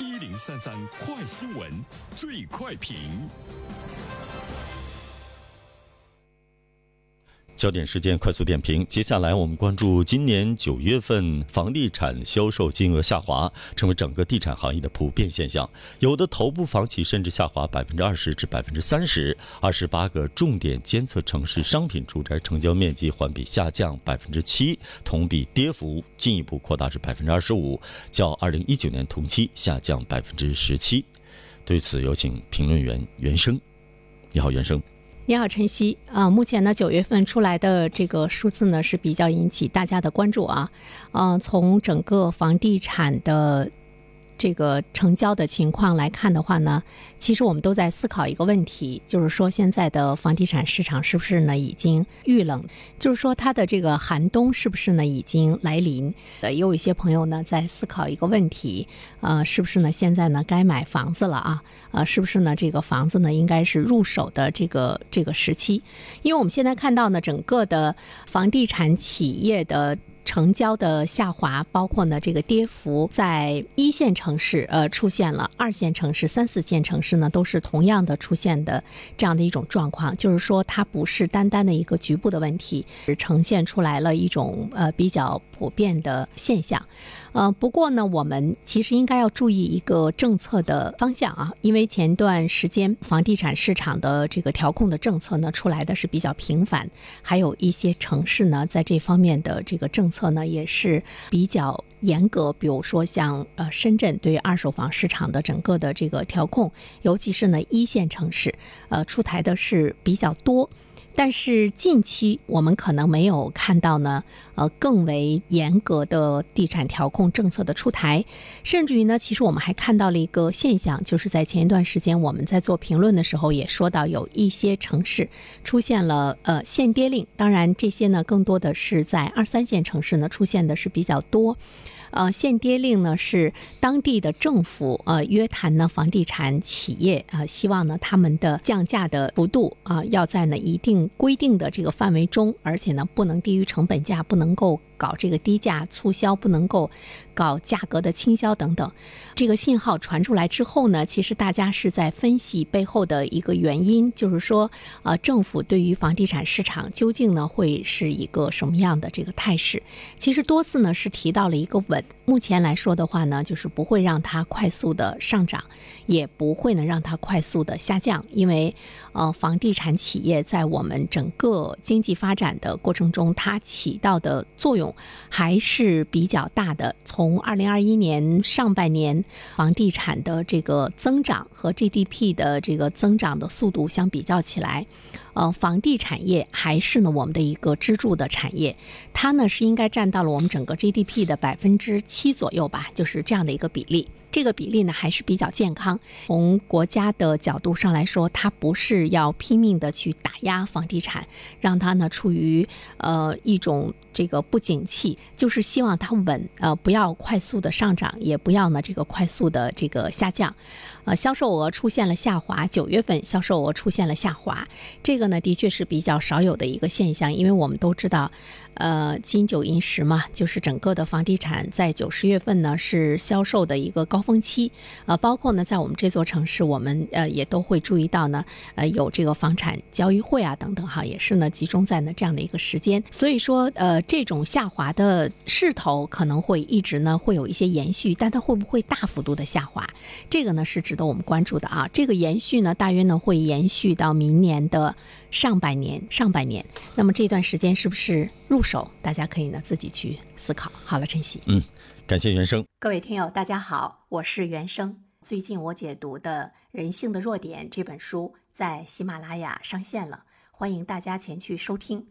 一零三三快新闻，最快评。焦点事件快速点评。接下来我们关注今年九月份房地产销售金额下滑，成为整个地产行业的普遍现象。有的头部房企甚至下滑百分之二十至百分之三十。二十八个重点监测城市商品住宅成交面积环比下降百分之七，同比跌幅进一步扩大至百分之二十五，较二零一九年同期下降百分之十七。对此，有请评论员袁生。你好，袁生。你好，晨曦啊，目前呢九月份出来的这个数字呢是比较引起大家的关注啊，嗯，从整个房地产的。这个成交的情况来看的话呢，其实我们都在思考一个问题，就是说现在的房地产市场是不是呢已经遇冷？就是说它的这个寒冬是不是呢已经来临？呃，也有一些朋友呢在思考一个问题，呃，是不是呢现在呢该买房子了啊？呃，是不是呢这个房子呢应该是入手的这个这个时期？因为我们现在看到呢整个的房地产企业的。成交的下滑，包括呢这个跌幅，在一线城市呃出现了，二线城市、三四线城市呢都是同样的出现的这样的一种状况，就是说它不是单单的一个局部的问题，是呈现出来了一种呃比较普遍的现象。呃，不过呢，我们其实应该要注意一个政策的方向啊，因为前段时间房地产市场的这个调控的政策呢出来的是比较频繁，还有一些城市呢在这方面的这个政策策呢也是比较严格，比如说像呃深圳对二手房市场的整个的这个调控，尤其是呢一线城市，呃出台的是比较多。但是近期我们可能没有看到呢，呃，更为严格的地产调控政策的出台，甚至于呢，其实我们还看到了一个现象，就是在前一段时间我们在做评论的时候也说到，有一些城市出现了呃限跌令，当然这些呢更多的是在二三线城市呢出现的是比较多。呃，限跌令呢是当地的政府呃约谈呢房地产企业啊，希望呢他们的降价的幅度啊要在呢一定规定的这个范围中，而且呢不能低于成本价，不能够。搞这个低价促销不能够搞价格的倾销等等，这个信号传出来之后呢，其实大家是在分析背后的一个原因，就是说，呃，政府对于房地产市场究竟呢会是一个什么样的这个态势？其实多次呢是提到了一个稳，目前来说的话呢，就是不会让它快速的上涨，也不会呢让它快速的下降，因为呃，房地产企业在我们整个经济发展的过程中，它起到的作用。还是比较大的。从二零二一年上半年房地产的这个增长和 GDP 的这个增长的速度相比较起来，呃，房地产业还是呢我们的一个支柱的产业，它呢是应该占到了我们整个 GDP 的百分之七左右吧，就是这样的一个比例。这个比例呢还是比较健康。从国家的角度上来说，它不是要拼命的去打压房地产，让它呢处于呃一种这个不景气，就是希望它稳，呃不要快速的上涨，也不要呢这个快速的这个下降。呃，销售额出现了下滑，九月份销售额出现了下滑，这个呢的确是比较少有的一个现象，因为我们都知道，呃金九银十嘛，就是整个的房地产在九十月份呢是销售的一个高。峰期，呃，包括呢，在我们这座城市，我们呃也都会注意到呢，呃，有这个房产交易会啊等等哈，也是呢集中在呢这样的一个时间，所以说呃这种下滑的势头可能会一直呢会有一些延续，但它会不会大幅度的下滑，这个呢是值得我们关注的啊。这个延续呢大约呢会延续到明年的上半年，上半年，那么这段时间是不是入手，大家可以呢自己去思考。好了，晨曦，嗯。感谢原生，各位听友，大家好，我是原生。最近我解读的《人性的弱点》这本书在喜马拉雅上线了，欢迎大家前去收听。